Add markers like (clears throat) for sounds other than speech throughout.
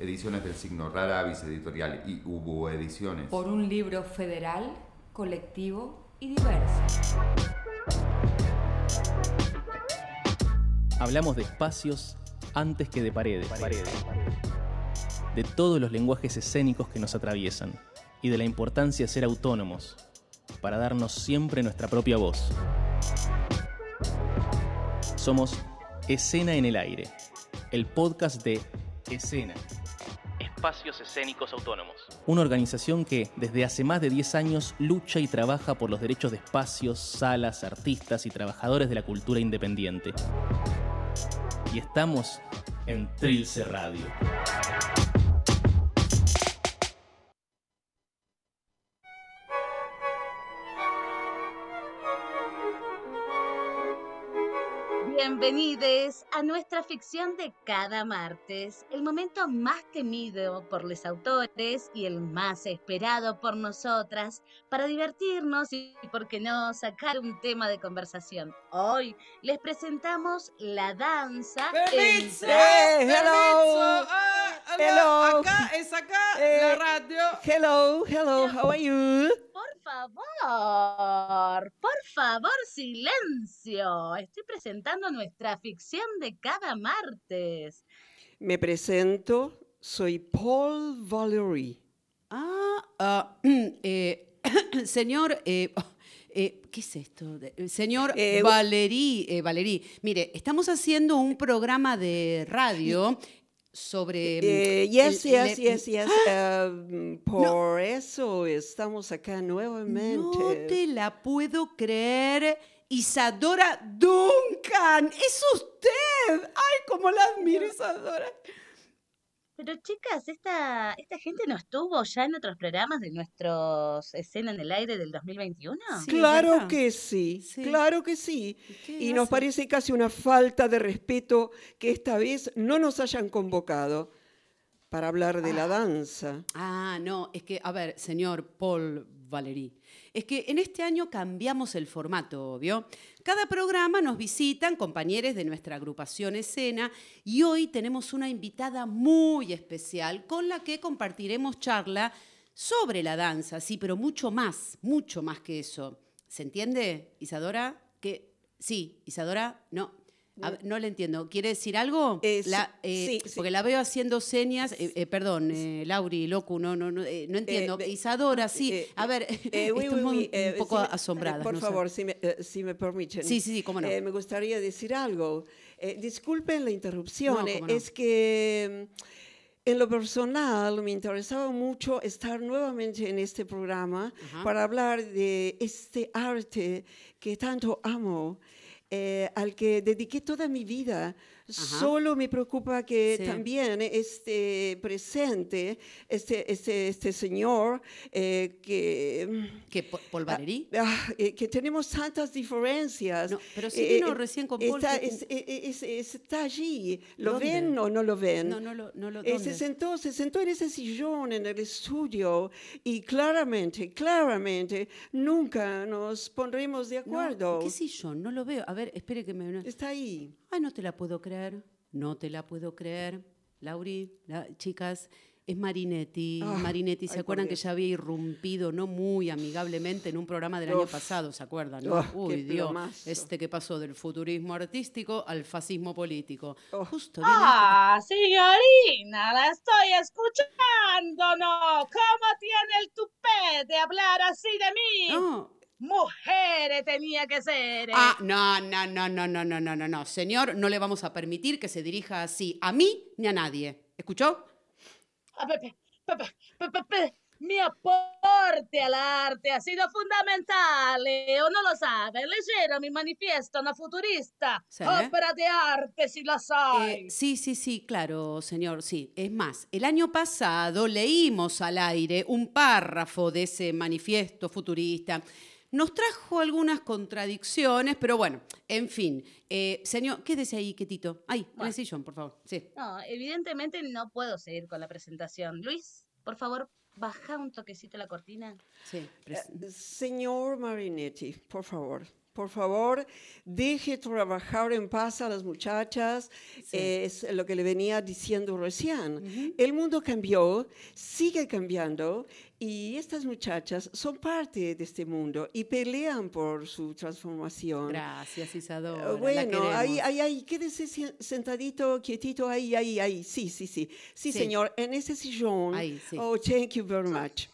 Ediciones del Signo Rara, Avis Editorial y Hubo Ediciones. Por un libro federal, colectivo y diverso. Hablamos de espacios antes que de paredes. De todos los lenguajes escénicos que nos atraviesan y de la importancia de ser autónomos para darnos siempre nuestra propia voz. Somos Escena en el Aire, el podcast de Escena. Espacios Escénicos Autónomos. Una organización que desde hace más de 10 años lucha y trabaja por los derechos de espacios, salas, artistas y trabajadores de la cultura independiente. Y estamos en Trilce Radio. Bienvenidos a nuestra ficción de cada martes, el momento más temido por los autores y el más esperado por nosotras para divertirnos y, por qué no, sacar un tema de conversación. Hoy les presentamos la danza. ¡Permiso! en- ¡Permiso! Ah, ah, Hello. Acá es acá Eh, la radio. Hello, hello, how are you? Por favor, por favor, silencio. Estoy presentando nuestra ficción de cada martes. Me presento, soy Paul Valery. Ah, ah, (clears throat) eh, (clears throat) señor, eh, oh, eh, ¿qué es esto? Señor Eh, Valerí, eh, Valerí, mire, estamos haciendo un programa de radio sobre... Eh, mm, yes, el- yes, yes, yes. um, por eso estamos acá nuevamente. No te la puedo creer. Isadora Duncan, es usted. Ay, cómo la admiro, Isadora. Pero chicas, esta, esta gente no estuvo ya en otros programas de nuestros escena en el aire del 2021. Sí. Claro ¿verdad? que sí, Sí. claro que sí. ¿Qué Y nos parece casi una falta de respeto que esta vez no nos hayan convocado para hablar de la danza. Ah, no, es que, a ver, señor Paul Valery, es que en este año cambiamos el formato, ¿vio? Cada programa nos visitan compañeros de nuestra agrupación escena y hoy tenemos una invitada muy especial con la que compartiremos charla sobre la danza, sí, pero mucho más, mucho más que eso. ¿Se entiende, Isadora? Que sí, Isadora, no. A no le entiendo. ¿Quiere decir algo? Eh, La- eh, sí, sí. Porque la veo haciendo señas. eh, eh, perdón, eh, Lauri, Locu, no, no, no, eh, no entiendo. Eh, Isadora, sí. eh, a ver, Eh, (laughs) oui, estamos oui, eh, un poco si asombradas. Por no favor, si me, eh, si me permiten. Sí, sí, sí, cómo no. Eh, me gustaría decir algo. Eh, disculpen la interrupción. No, eh. Es que mm, en lo personal me interesaba mucho estar nuevamente en este programa Ajá. para hablar de este arte que tanto amo. Eh, al que dediqué toda mi vida. Solo me preocupa que Sí. también esté presente este, este, este señor eh, que, mm, ¿Qué, Po- Paul Valery? Ah, eh, que tenemos tantas diferencias. No, pero sí Eh, vino eh, recién con Paul, Está, que- es- eh, es- es- está allí. ¿Lo ¿Dónde? ven o no lo ven? No, no lo, no lo Eh, se, sentó, se sentó en ese sillón en el estudio y claramente, claramente, nunca nos pondremos de No, acuerdo. ¿Qué sillón? No lo veo. A ver, espere que me... Está ahí. Ay, no te la puedo creer. No te la puedo creer. Lauri, la- chicas, es Marinetti. Ah, Marinetti, ¿se ay, acuerdan que ya había irrumpido no muy amigablemente en un programa del año pasado? ¿Se acuerdan? no? Qué Uy, Dios, plomazo. este que pasó del futurismo artístico al fascismo político. Oh. Justo Ah, señorina, la estoy escuchando, ¿no? ¿Cómo tiene el tupé de hablar así de mí? este- No. Mujeres tenía que ser. ¿eh? Ah, no, no, no, no, no, no, no, no, no. Señor, no le vamos a permitir que se dirija así a mí ni a nadie. ¿Escuchó? Ah, pe- pe- pe- pe- pe- pe- pe- Mi aporte al arte ha sido fundamental. ¿o no lo sabe? Leyeron mi manifiesto, una futurista. Sí. Ópera de arte, si hay. Eh, sí, sí, sí, claro, señor, sí. Es más, el año pasado leímos al aire un párrafo de ese manifiesto futurista. Nos trajo algunas contradicciones, pero bueno, en fin. Eh, señor, quédese ahí, quietito. Ahí, en Bueno. el sillón, por favor. Sí. No, evidentemente no puedo seguir con la presentación. Luis, por favor, baja un toquecito la cortina. Sí, Eh, Señor Marinetti, por favor. Por favor, deje trabajar en paz a las muchachas. Es lo que le venía diciendo recién. El mundo cambió, sigue cambiando y estas muchachas son parte de este mundo y pelean por su transformación. Gracias, Isadora. Uh, la bueno, ahí, ahí, ahí, quédese sentadito, quietito, ahí, ahí, ahí. Sí, sí, sí. Sí, Sí. señor, en ese sillón. Ahí, sí. Oh, thank you very much.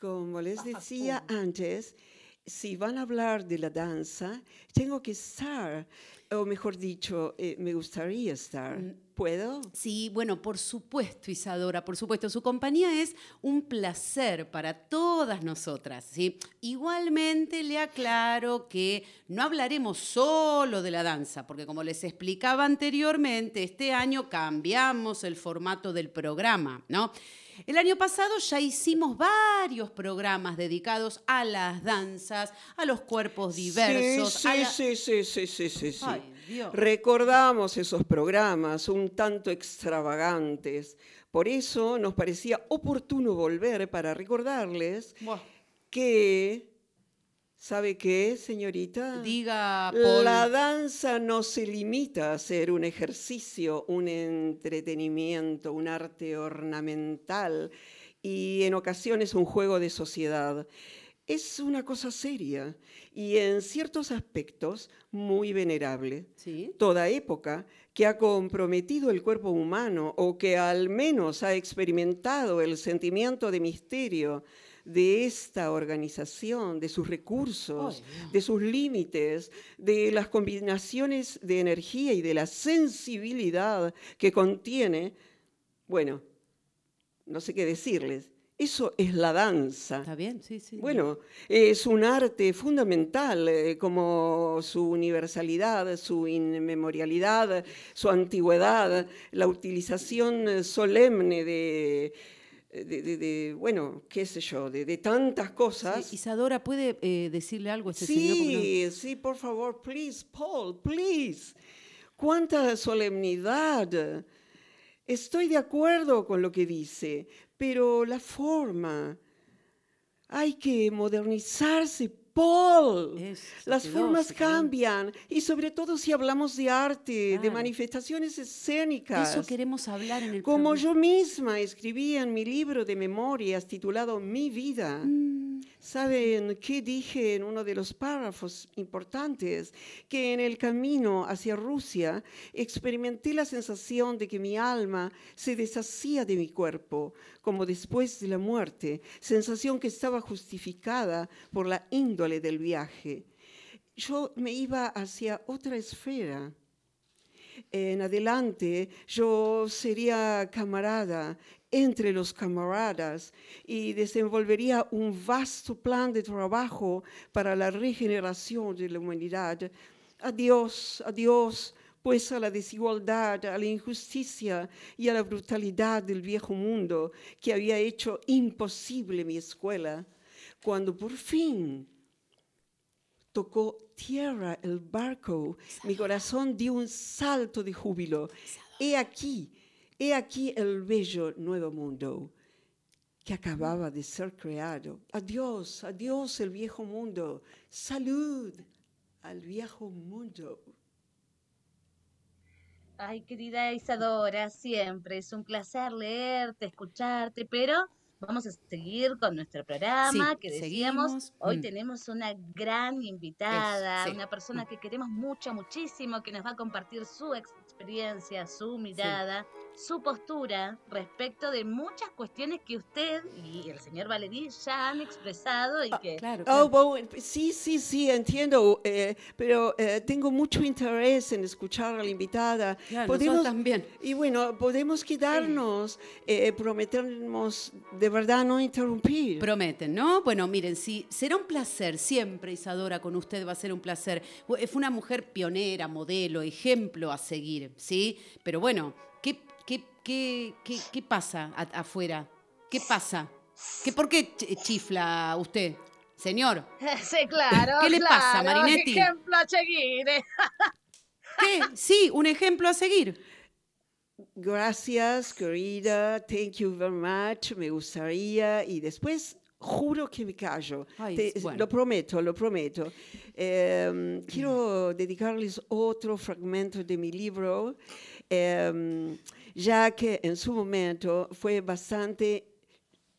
Como les decía (laughs) antes, si van a hablar de la danza, tengo que estar, o mejor dicho, eh, me gustaría estar. Mm. ¿Puedo? Sí, bueno, por supuesto, Isadora, por supuesto. Su compañía es un placer para todas nosotras, ¿sí? Igualmente le aclaro que no hablaremos solo de la danza, porque como les explicaba anteriormente, este año cambiamos el formato del programa, ¿no? El año pasado ya hicimos varios programas dedicados a las danzas, a los cuerpos diversos. Sí, a sí, la- sí, sí, sí, sí, sí, sí. Ay, Dios. Recordamos esos programas un tanto extravagantes. Por eso nos parecía oportuno volver para recordarles Buah, que, ¿sabe qué, señorita? Diga, Paul. La danza no se limita a ser un ejercicio, un entretenimiento, un arte ornamental y en ocasiones un juego de sociedad. Es una cosa seria y en ciertos aspectos muy venerable. Sí. Toda época que ha comprometido el cuerpo humano o que al menos ha experimentado el sentimiento de misterio de esta organización, de sus recursos, de sus límites, de las combinaciones de energía y de la sensibilidad que contiene, bueno, no sé qué decirles, eso es la danza. ¿Está bien? Sí, sí. Bueno, es un arte fundamental, eh, como su universalidad, su inmemorialidad, su antigüedad, la utilización eh, solemne de, de- de- de, bueno, qué sé yo, de, de tantas cosas. Sí, Isadora, ¿puede eh, decirle algo a este señor? No- Sí, sí, por favor, please, Paul, please. Cuánta solemnidad. Estoy de acuerdo con lo que dice, pero la forma. Hay que modernizarse, Paul. Es Las formas cambian y sobre todo si hablamos de arte, de manifestaciones De escénicas. eso queremos hablar en el Como programa. yo misma escribí en mi libro de memorias titulado Mi vida. ¿Saben qué dije en uno de los párrafos importantes? Que en el camino hacia Rusia experimenté la sensación de que mi alma se deshacía de mi cuerpo, como después de la muerte, sensación que estaba justificada por la índole del viaje. Yo me iba hacia otra esfera en adelante yo sería camarada entre los camaradas y desenvolvería un vasto plan de trabajo para la regeneración de la humanidad. Adiós, adiós, pues a la desigualdad, a la injusticia y a la brutalidad del viejo mundo que había hecho imposible mi escuela. Cuando por fin tocó tierra el barco, mi corazón dio un salto de júbilo. He aquí, he aquí el bello nuevo mundo que acababa de ser creado. Adiós, adiós el viejo mundo. Salud al viejo mundo. Ay, querida Isadora, siempre es un placer leerte, escucharte, pero vamos a seguir con nuestro programa Sí, que decíamos. seguimos. Hoy Mm. tenemos una gran invitada, Eso, sí. una persona que queremos mucho, muchísimo, que nos va a compartir su experiencia, su mirada, su postura respecto de muchas cuestiones que usted y el señor Valerí ya han expresado y que Claro, Oh, claro. bueno, sí, sí, sí, entiendo, eh, pero eh, tengo mucho interés en escuchar a la invitada. Claro, también. Y bueno, podemos quedarnos, eh, prometemos de verdad no interrumpir. Prometen, ¿no? Bueno, miren, sí, será un placer siempre, Isadora, con usted va a ser un placer. Fue una mujer pionera, modelo, ejemplo a seguir, ¿sí? Pero bueno, ¿qué, qué, qué, qué, qué pasa afuera? ¿Qué pasa? ¿Qué, ¿Por qué ch- chifla usted, señor? (laughs) Sí, claro. ¿Qué le pasa, claro, Marinetti? Ejemplo a seguir. eh. (laughs) ¿Qué? Sí, un ejemplo a seguir. Gracias, querida. Thank you very much. Me gustaría. Y después juro que me callo. Ay, Te- bueno. Lo prometo, lo prometo. Em, quiero dedicarles otro fragmento de mi libro, em, ya que en su momento fue bastante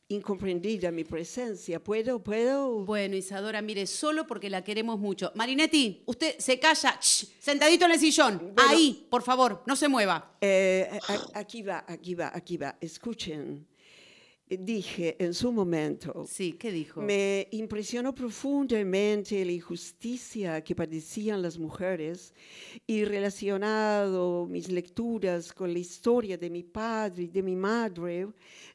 incomprendida mi presencia. ¿Puedo? ¿Puedo? Bueno, Isadora, mire, solo porque la queremos mucho. Marinetti, usted se calla, Shh, sentadito en el sillón. Bueno. Ahí, por favor, no se mueva. Eh, aquí va, aquí va, aquí va. Escuchen. Dije en su momento, Sí, ¿qué dijo? me impresionó profundamente la injusticia que padecían las mujeres y relacionado mis lecturas con la historia de mi padre y de mi madre,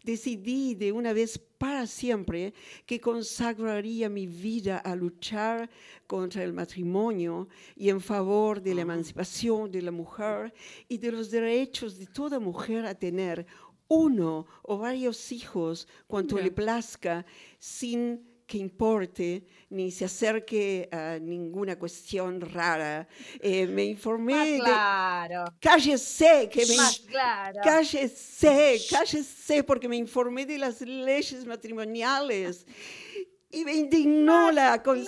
decidí de una vez para siempre que consagraría mi vida a luchar contra el matrimonio y en favor de la emancipación de la mujer y de los derechos de toda mujer a tener uno o varios hijos cuanto le plazca sin que importe ni se acerque a ninguna cuestión rara. Eh, me informé de... claro. Cállese, que me... Más claro. Cállese, cállese, porque me informé de las leyes matrimoniales y me indignó la, con-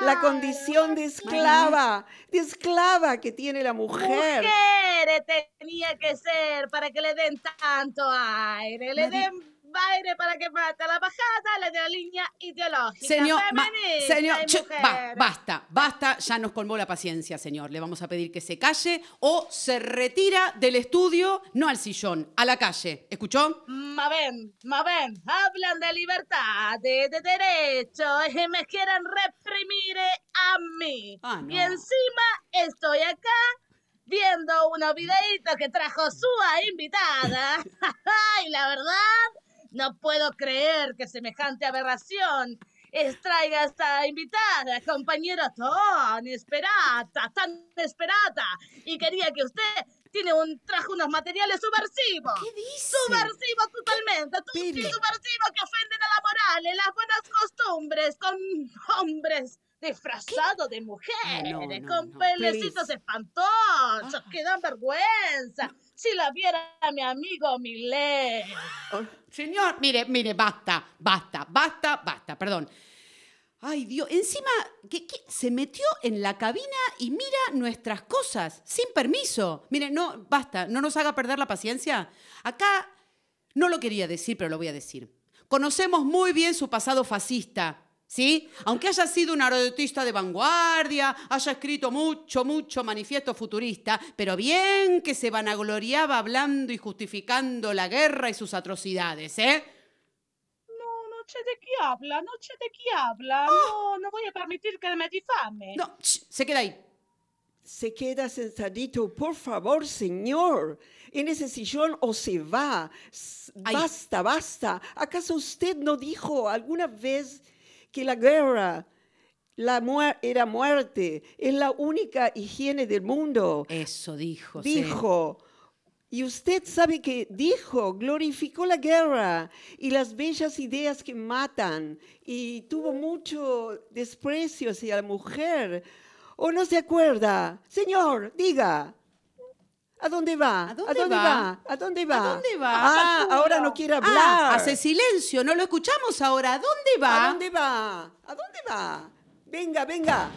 la condición de esclava, de esclava que tiene la mujer. Mujeres tenía que ser para que le den tanto aire, le den aire para que mate a la bajada, le dé la línea ideológica. Señor, ma- feminista señor, y ch- mujer. ba- basta, basta, ya nos colmó la paciencia, señor. Le vamos a pedir que se calle o se retira del estudio, no al sillón, a la calle. ¿Escuchó? Ma ven, ma ven, hablan de libertad, de, de derechos, y me quieren reprimir a mí. Ah, no. Y encima estoy acá viendo unos videitos que trajo su invitada. (laughs) y la verdad, no puedo creer que semejante aberración extraiga a esta invitada, compañera tan esperada, tan esperada. Y quería que usted tiene un, trajo unos materiales subversivos. ¿Qué dice? Subversivo totalmente, tú sí, Pero- subversivo que ofenden a la moral, las buenas costumbres, con hombres disfrazados de mujeres, Ah, no, no, con no. pelecitos espantosos, que dan vergüenza. Si la viera mi amigo Millet. Señor, mire, mire, basta, basta, basta, basta, perdón. Ay, Dios, encima, se metió en la cabina y mira nuestras cosas, sin permiso. Mire, no, basta, no nos haga perder la paciencia. Acá no lo quería decir, pero lo voy a decir. Conocemos muy bien su pasado fascista, ¿sí? Aunque haya sido un artista de vanguardia, haya escrito mucho, mucho manifiesto futurista, pero bien que se vanagloriaba hablando y justificando la guerra y sus atrocidades, ¿eh? No, noche de qué habla, noche de qué habla. No, no voy a permitir que me difame. No, sh, se queda ahí. Se queda sentadito, por favor, señor, en ese sillón o se va. Basta, basta. ¿Acaso usted no dijo alguna vez que la guerra la muer- era muerte? Es la única higiene del mundo. Eso dijo. sí. dijo. Y usted sabe que dijo, glorificó la guerra y las bellas ideas que matan y tuvo mucho desprecio hacia la mujer. ¿O no se acuerda? Señor, diga. ¿A dónde va? ¿A dónde va? va? ¿A dónde va? ¿A dónde va? Ah, ahora no quiere hablar. Ah, hace silencio, no lo escuchamos ahora. ¿A dónde va? ¿A dónde va? ¿A dónde va? Venga, venga.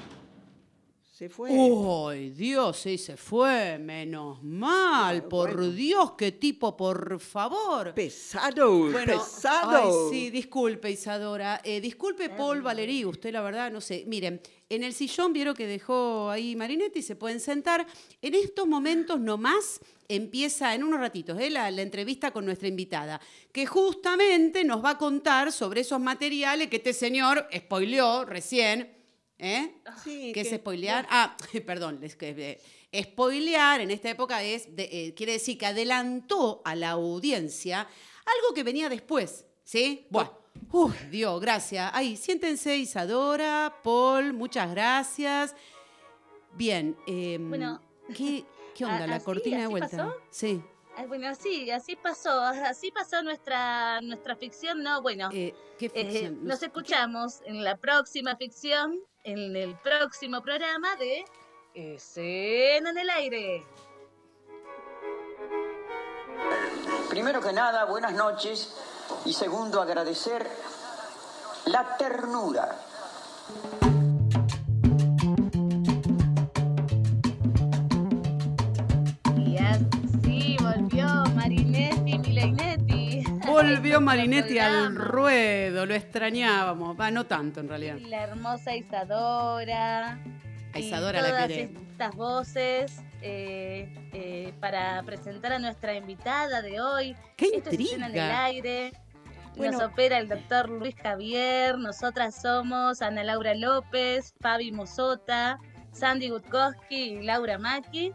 Se fue. ¡Ay, Dios! Sí, se fue. Menos mal. Ah, por bueno. Dios, qué tipo, por favor. Pesado, Bueno, pesado. ay, sí, disculpe, Isadora. Eh, disculpe, Paul Valerí, usted la verdad, no sé. Miren, en el sillón vieron que dejó ahí Marinetti, se pueden sentar. En estos momentos nomás empieza en unos ratitos eh, la, la entrevista con nuestra invitada, que justamente nos va a contar sobre esos materiales que este señor spoileó recién. ¿Eh? Sí, ¿Qué es que- spoilear? Ah, (laughs) perdón, es que, eh, spoilear en esta época es de- eh, quiere decir que adelantó a la audiencia algo que venía después, ¿sí? Bueno, uy, Dios, gracias. Ahí, siéntense, Isadora, Paul, muchas gracias. Bien, em, Bueno, ¿qué, qué (laughs) onda? la así- cortina de vuelta. pasó. Sí. Bueno, sí, así pasó, así pasó nuestra, nuestra ficción, ¿no? Bueno, eh, ¿qué eh, ficción? nos escuchamos en la próxima ficción, en el próximo programa de Escena en el Aire. Primero que nada, buenas noches. Y segundo, agradecer la ternura. Y así volvió Marinetti Milainetti. Volvió (laughs) Marinetti al ruedo, lo extrañábamos. Va, no tanto en realidad. Y la hermosa Isadora. A y Isadora la todas queremos. estas voces eh, eh, para presentar a nuestra invitada de hoy. ¡Qué Esto es Escena en el intriga! aire. Bueno. Nos opera el doctor Luis Javier. Nosotras somos Ana Laura López, Fabi Mosota, Sandy Gutkowski y Laura Maki.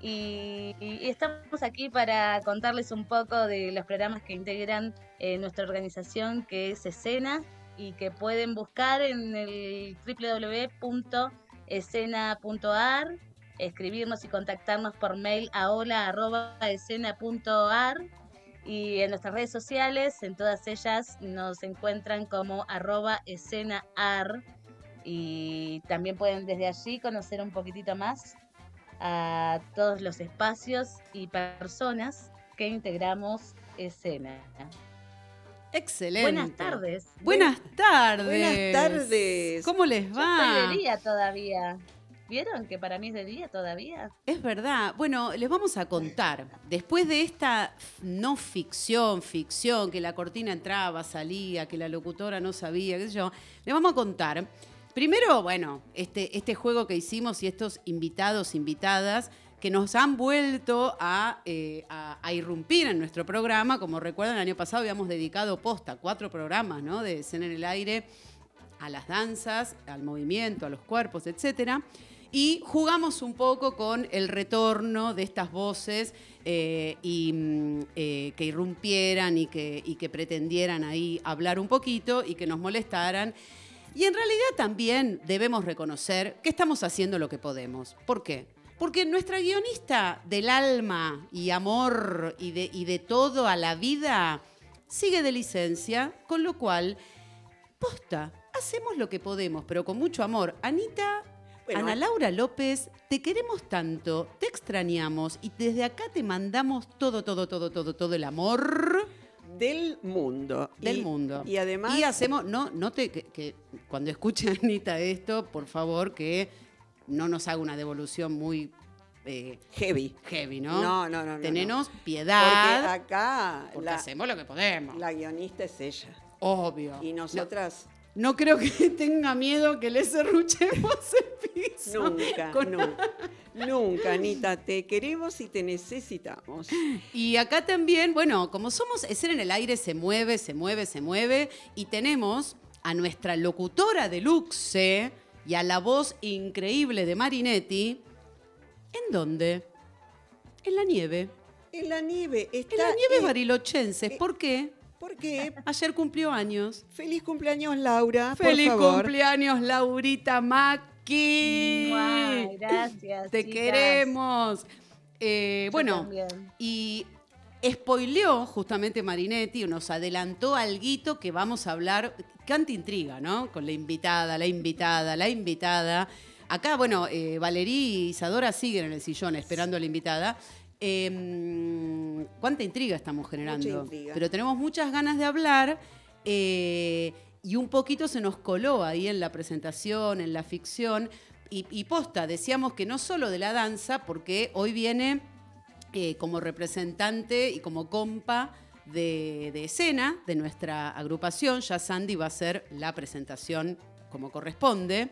Y, y estamos aquí para contarles un poco de los programas que integran eh, nuestra organización, que es Escena, y que pueden buscar en el www.escena.ar, escribirnos y contactarnos por mail a hola.escena.ar y en nuestras redes sociales, en todas ellas nos encuentran como arroba escenaar y también pueden desde allí conocer un poquitito más a todos los espacios y personas que integramos escena. Excelente. Buenas tardes. Buenas tardes. Buenas tardes. ¿Cómo les Yo va? estoy de día todavía. ¿Vieron que para mí es de día todavía? Es verdad. Bueno, les vamos a contar. Después de esta no ficción, ficción, que la cortina entraba, salía, que la locutora no sabía, qué sé yo, les vamos a contar. Primero, bueno, este, este juego que hicimos y estos invitados, invitadas, que nos han vuelto a, eh, a- irrumpir en nuestro programa. Como recuerdan, el año pasado habíamos dedicado posta cuatro programas ¿no? de escena en el aire a las danzas, al movimiento, a los cuerpos, etcétera. Y jugamos un poco con el retorno de estas voces eh, mm, eh, que irrumpieran y que, y que pretendieran ahí hablar un poquito y que nos molestaran. Y en realidad también debemos reconocer que estamos haciendo lo que podemos. ¿Por qué? Porque nuestra guionista del alma y amor y de, y de todo a la vida sigue de licencia, con lo cual Posta, hacemos lo que podemos, pero con mucho amor. Anita, Bueno, Ana a- Laura López, te queremos tanto, te extrañamos y desde acá te mandamos todo, todo, todo, todo, todo el amor Del mundo. del Y- mundo. Y además. Y hacemos, no, no te, que, que cuando escuche (laughs) Anita esto, por favor, que no nos haga una devolución muy eh, Heavy. heavy, ¿no? No, no, no. no, Tenenos no. Porque piedad, acá porque la, hacemos lo que podemos. la guionista es ella. Obvio. Y nosotras No creo que (laughs) tenga miedo que le cerruchemos el piso. nunca, Con- nunca. Nunca, Anita, te queremos y te necesitamos. Y acá también, bueno, como somos Escena en el aire, se mueve, se mueve, se mueve. Y tenemos a nuestra locutora de Luxe y a la voz increíble de Marinetti. ¿En dónde? En la nieve. En la nieve está. En la nieve eh, barilochense. eh, ¿Por qué? Porque Ayer cumplió años. feliz cumpleaños, Laura. ¡Feliz por favor. cumpleaños, Laurita Maki! Mua, gracias. Te chicas. queremos. Eh, Yo bueno, también. y spoileó justamente Marinetti, nos adelantó algo que vamos a hablar, canta intriga, ¿no? Con la invitada, la invitada, la invitada. Acá, bueno, eh, Valerí y Isadora siguen en el sillón esperando a la invitada. Eh, ¿Cuánta intriga estamos generando? intriga. Pero tenemos muchas ganas de hablar. eh, y un poquito se nos coló ahí en la presentación, en la ficción. Y, y posta, decíamos que no solo de la danza, porque hoy viene eh, como representante y como compa de, de escena de nuestra agrupación. Ya Sandy va a hacer la presentación como corresponde.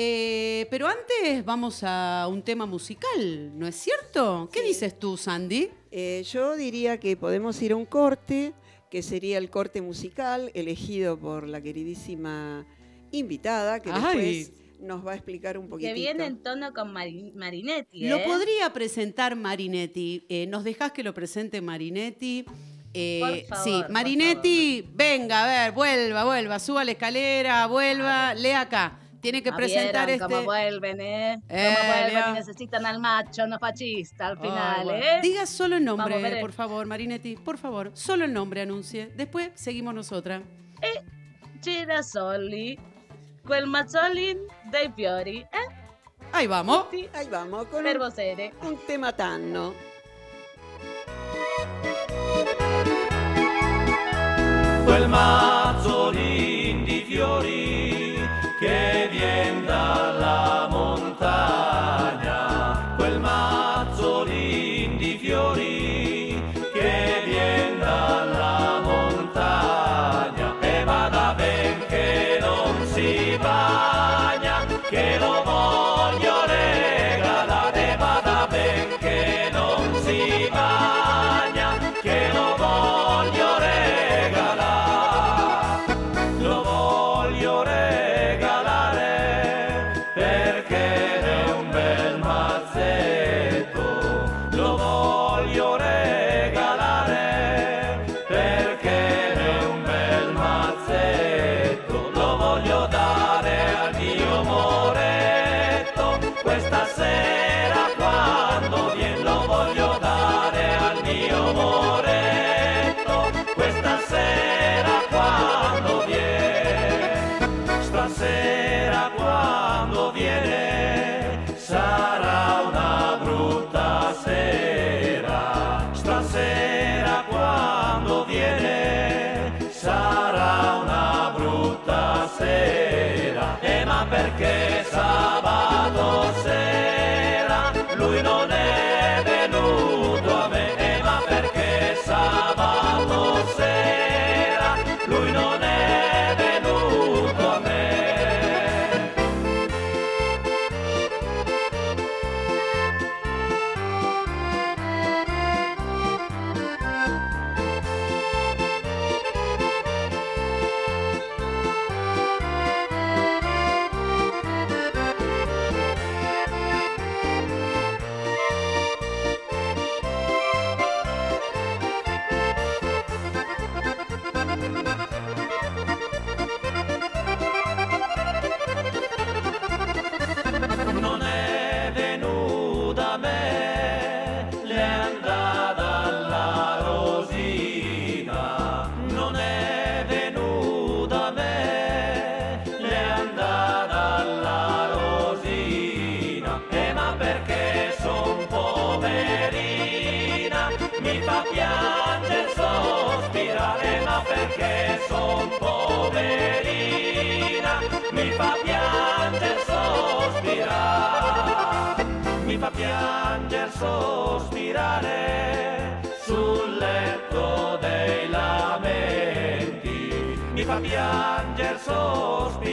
Eh, pero antes vamos a un tema musical, ¿no es cierto? ¿Qué Sí. dices tú, Sandy? Eh, yo diría que podemos ir a un corte, que sería el corte musical elegido por la queridísima invitada, que Ay. después nos va a explicar un poquitito. Que viene en tono con Mari- Marinetti. Lo ¿eh? podría presentar Marinetti. Eh, ¿Nos dejás que lo presente Marinetti? Eh, Por favor, sí, por Marinetti, venga, a ver, vuelva, vuelva, suba la escalera, vuelva, lea acá. Tiene que Ah, presentar vieron este. cómo vuelven, ¿eh? Eh, cómo vuelven Leo. y necesitan al macho, no fachista al Ay, final, bueno. ¿eh? Diga solo el nombre, Vamos, por favor, Marinetti, por favor. Solo el nombre anuncie. Después seguimos nosotras. Girasoli, quel mazzolin dei fiori, eh? Ahí vamos. Sì, Ahí vamos, con per un, vocere. un tema tanno. quel mazzolin di lui que bien da la montaña. sera, e eh, ma perché? Piangere sospirare sul letto dei lamenti, mi fa piangere sospirare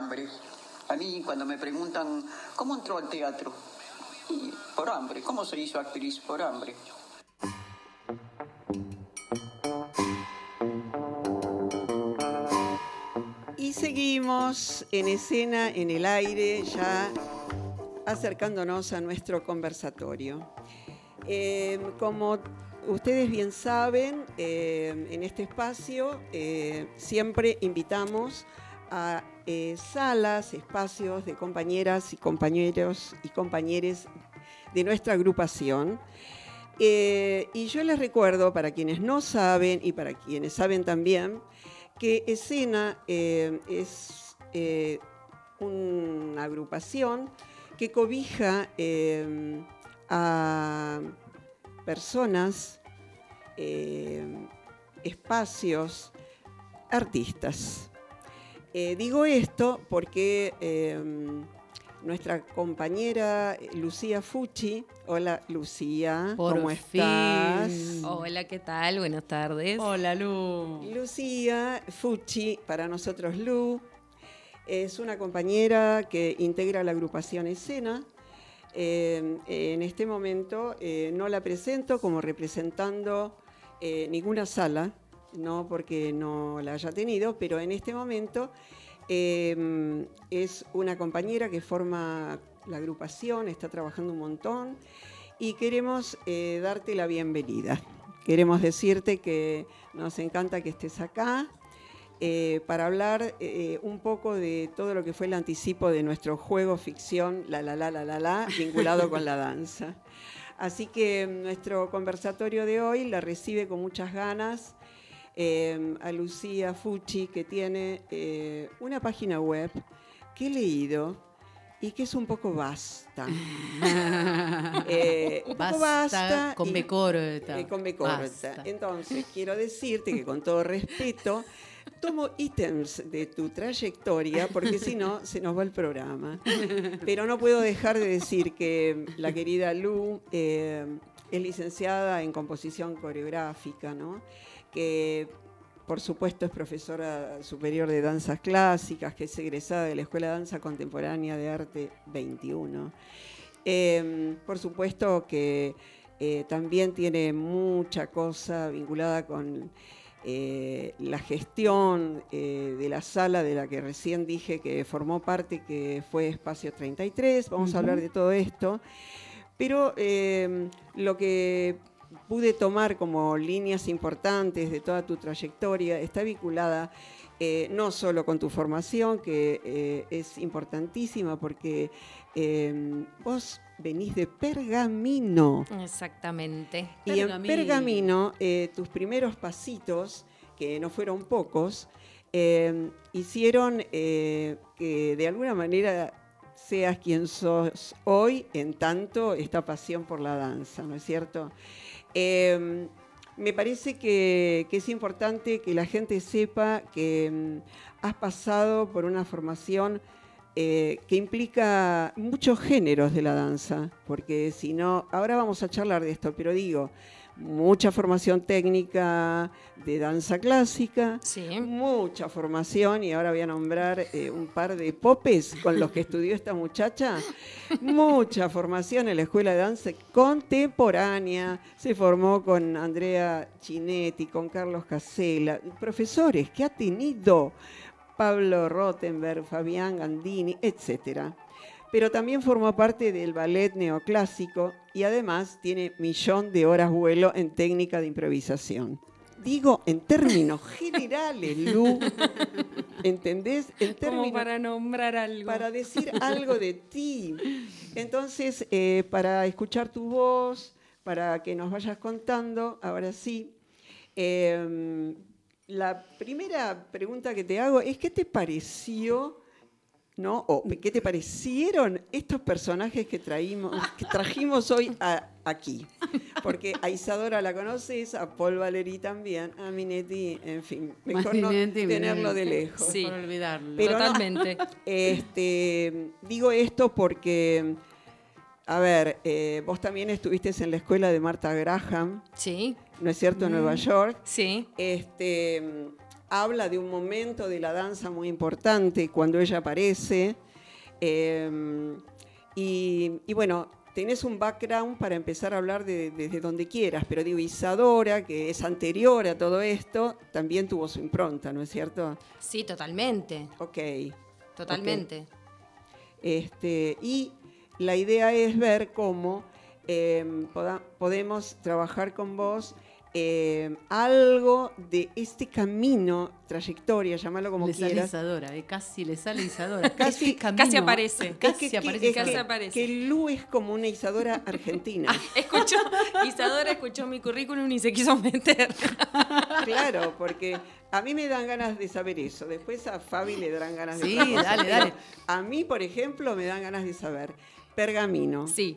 hambre. A mí cuando me preguntan, ¿cómo entró al teatro? Por hambre. ¿Cómo se hizo actriz? Por hambre. Y seguimos en escena, en el aire, ya acercándonos a nuestro conversatorio. Eh, como ustedes bien saben, eh, en este espacio eh, siempre invitamos a eh, salas, espacios de compañeras y compañeros y compañeres de nuestra agrupación. Eh, y yo les recuerdo, para quienes no saben y para quienes saben también, que Escena eh, es una agrupación que cobija a personas, espacios, artistas. Eh, digo esto porque eh, nuestra compañera Lucía Fucci, hola Lucía, Por ¿cómo fin. estás? Hola, ¿qué tal? Buenas tardes. Hola, Lu. Lucía Fucci, para nosotros Lu, es una compañera que integra la agrupación Escena. Eh, en este momento eh, no la presento como representando eh, ninguna sala, no porque no la haya tenido, pero en este momento eh, es una compañera que forma la agrupación, está trabajando un montón y queremos eh, darte la bienvenida. Queremos decirte que nos encanta que estés acá eh, para hablar eh, un poco de todo lo que fue el anticipo de nuestro juego ficción, la la la la la la, vinculado con la danza. Así que nuestro conversatorio de hoy la recibe con muchas ganas eh, a Lucía Fucci, que tiene eh, una página web que he leído y que es un poco vasta. (laughs) Eh, un poco Basta, basta con B corta. eh, con B corta. Basta. Entonces, quiero decirte que con todo respeto, tomo ítems de tu trayectoria, porque si no, se nos va el programa. Pero no puedo dejar de decir que la querida Lu eh, es licenciada en composición coreográfica, ¿no? Que por supuesto es profesora superior de danzas clásicas, que es egresada de la Escuela de Danza Contemporánea de Arte 21. Eh, por supuesto que eh, también tiene mucha cosa vinculada con eh, la gestión eh, de la sala de la que recién dije que formó parte, que fue Espacio 33. Vamos a hablar de todo esto. Pero eh, lo que pude tomar como líneas importantes de toda tu trayectoria está vinculada eh, no solo con tu formación, que eh, es importantísima porque eh, vos venís de Pergamino. Exactamente. Y en Pergamino. Pergamino, eh, tus primeros pasitos, que no fueron pocos, eh, hicieron eh, que de alguna manera seas quien sos hoy, en tanto esta pasión por la danza, ¿no es cierto? Eh, me parece que, es importante que la gente sepa que mm, has pasado por una formación eh, que implica muchos géneros de la danza, porque si no, ahora vamos a charlar de esto, pero digo, mucha formación técnica de danza clásica, Sí. mucha formación, y ahora voy a nombrar eh, un par de popes con los que estudió esta muchacha, mucha formación en la Escuela de Danza Contemporánea, se formó con Andrea Chinetti, con Carlos Casella, profesores que ha tenido Pablo Rottenberg, Fabián Gandini, etcétera. Pero también formó parte del ballet neoclásico y además tiene millón de horas vuelo en técnica de improvisación. Digo en términos (laughs) generales, Lu. ¿Entendés? En Como para nombrar algo. para decir algo de ti. Entonces, eh, para escuchar tu voz, para que nos vayas contando, ahora sí, eh, la primera pregunta que te hago es, ¿qué te pareció, no? O, ¿qué te parecieron estos personajes que, traímos, que trajimos hoy a- aquí? Porque a Isadora la conoces, a Paul Valéry también, a Minetti, en fin, mejor no Minetti, tenerlo de lejos. Sí. Por olvidarlo. Pero no- Totalmente. (laughs) Este, digo esto porque, a ver, eh, vos también estuviste en la escuela de Marta Graham, Sí, ¿no es cierto?, en Nueva York. sí. Este, habla de un momento de la danza muy importante cuando ella aparece. eh, y, y bueno, tenés un background para empezar a hablar de- desde donde quieras, pero digo, Isadora, que es anterior a todo esto, también tuvo su impronta, ¿no es cierto? Sí, totalmente. Ok. Totalmente. Este, y la idea es ver cómo eh, poda- podemos trabajar con vos eh, algo de este camino, trayectoria, llámalo como le sale quieras. Isadora, eh, casi le sale Isadora. (laughs) Casi- Este camino- casi aparece. Es Casi que- aparece que- Casi aparece. Que Lu es como una Isadora argentina. (laughs) Escuchó, Isadora escuchó mi currículum y se quiso meter. (laughs) claro, porque a mí me dan ganas de saber eso. Después a Fabi le darán ganas de Sí, otra cosa, dale, pero dale. A mí, por ejemplo, me dan ganas de saber. Pergamino. Sí,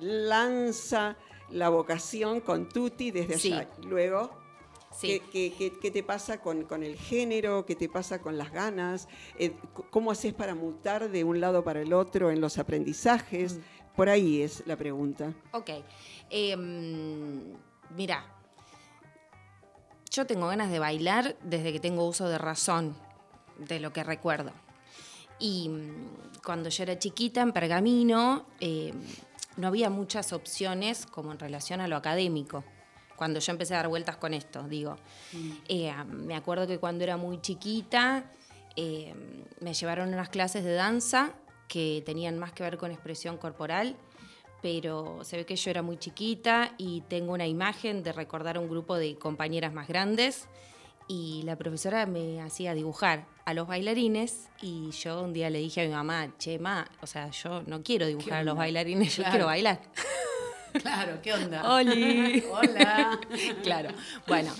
lanza la vocación con Tutti desde Sí. allá. Luego, sí. ¿qué, qué- qué- qué te pasa con, con el género? ¿Qué te pasa con las ganas? Eh, ¿Cómo haces para mutar de un lado para el otro en los aprendizajes? Mm. Por ahí es la pregunta. Ok. Em, mira, yo tengo ganas de bailar desde que tengo uso de razón, de lo que recuerdo. Y mm, cuando yo era chiquita en Pergamino, em, no había muchas opciones como en relación a lo académico. Cuando yo empecé a dar vueltas con esto, digo. Eh, me acuerdo que cuando era muy chiquita eh, me llevaron unas clases de danza que tenían más que ver con expresión corporal, pero se ve que yo era muy chiquita y tengo una imagen de recordar a un grupo de compañeras más grandes y la profesora me hacía dibujar a los bailarines y yo un día le dije a mi mamá, che, ma, o sea, yo no quiero dibujar a los bailarines, yo quiero bailar. (laughs) Claro, ¿qué onda? ¡Oli! (laughs) Hola. (laughs) claro. Bueno,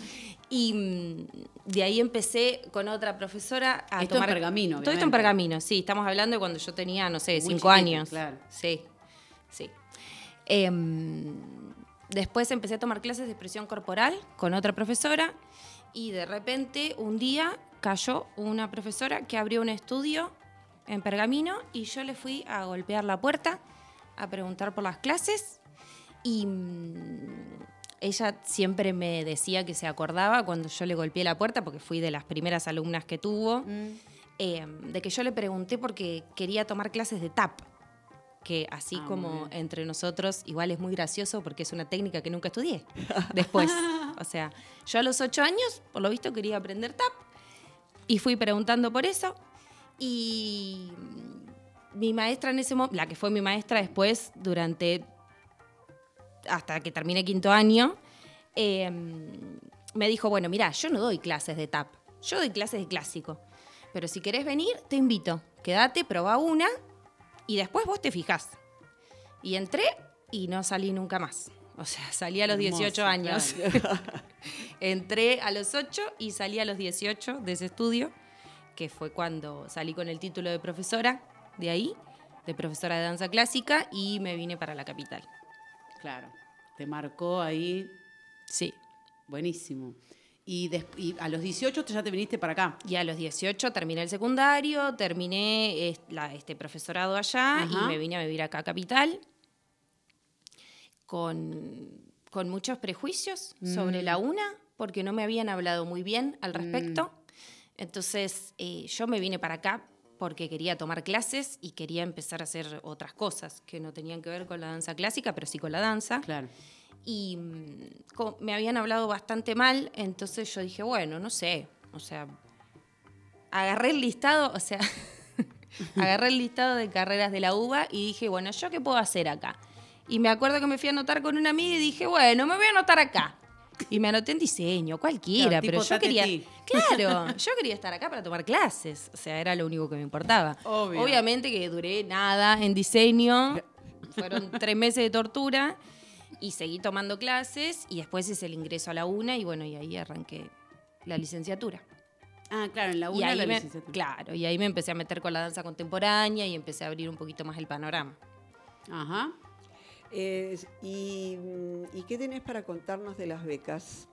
y mm, de ahí empecé con otra profesora a Esto en tomar... Pergamino, Todo esto en obviamente. Pergamino, sí. Estamos hablando de cuando yo tenía, no sé, Muy cinco chiquita, años. claro. Sí, sí. Em, después empecé a tomar clases de expresión corporal con otra profesora y de repente un día cayó una profesora que abrió un estudio en Pergamino y yo le fui a golpear la puerta a preguntar por las clases y mm, ella siempre me decía que se acordaba cuando yo le golpeé la puerta, porque fui de las primeras alumnas que tuvo, Mm. eh, de que yo le pregunté porque quería tomar clases de tap. Que así Ah, como entre nosotros, igual es muy gracioso porque es una técnica que nunca estudié después. (laughs) o sea, yo a los ocho años, por lo visto, quería aprender tap y fui preguntando por eso. Y mi maestra en ese momento, la que fue mi maestra después, durante hasta que terminé quinto año, eh, me dijo, bueno, mira, yo no doy clases de tap, yo doy clases de clásico, pero si querés venir, te invito, quédate, probá una y después vos te fijás. Y entré y no salí nunca más. O sea, salí a los Hermoso, 18 años. (laughs) entré a los 8 y salí a los 18 de ese estudio, que fue cuando salí con el título de profesora de ahí, de profesora de danza clásica, y me vine para la capital. Claro. Te marcó ahí. Sí. Buenísimo. Y, des- y a los 18 te- ya te viniste para acá. Y a los 18 terminé el secundario, terminé es- la- este profesorado allá Ajá. y me vine a vivir acá a Capital con, con muchos prejuicios sobre Mm. la UNA, porque no me habían hablado muy bien al respecto. Entonces eh, yo me vine para acá porque quería tomar clases y quería empezar a hacer otras cosas que no tenían que ver con la danza clásica, pero sí con la danza. Claro. Y mm, me habían hablado bastante mal, entonces yo dije, bueno, no sé, o sea, agarré el listado, o sea, (laughs) agarré el listado de carreras de la UBA y dije, bueno, ¿yo qué puedo hacer acá? Y me acuerdo que me fui a anotar con una amiga y dije, bueno, me voy a anotar acá. Y me anoté en diseño, cualquiera, pero yo quería, (laughs) claro, yo quería estar acá para tomar clases, o sea, era lo único que me importaba. Obvio. Obviamente que duré nada en diseño, (laughs) fueron tres meses de tortura y seguí tomando clases y después es el ingreso a la UNA y bueno, y ahí arranqué la licenciatura. Ah, claro, en la y UNA ahí la me, licenciatura. claro, y ahí me empecé a meter con la danza contemporánea y empecé a abrir un poquito más el panorama. Ajá. Eh, y, mm, ¿Y qué tenés para contarnos de las becas?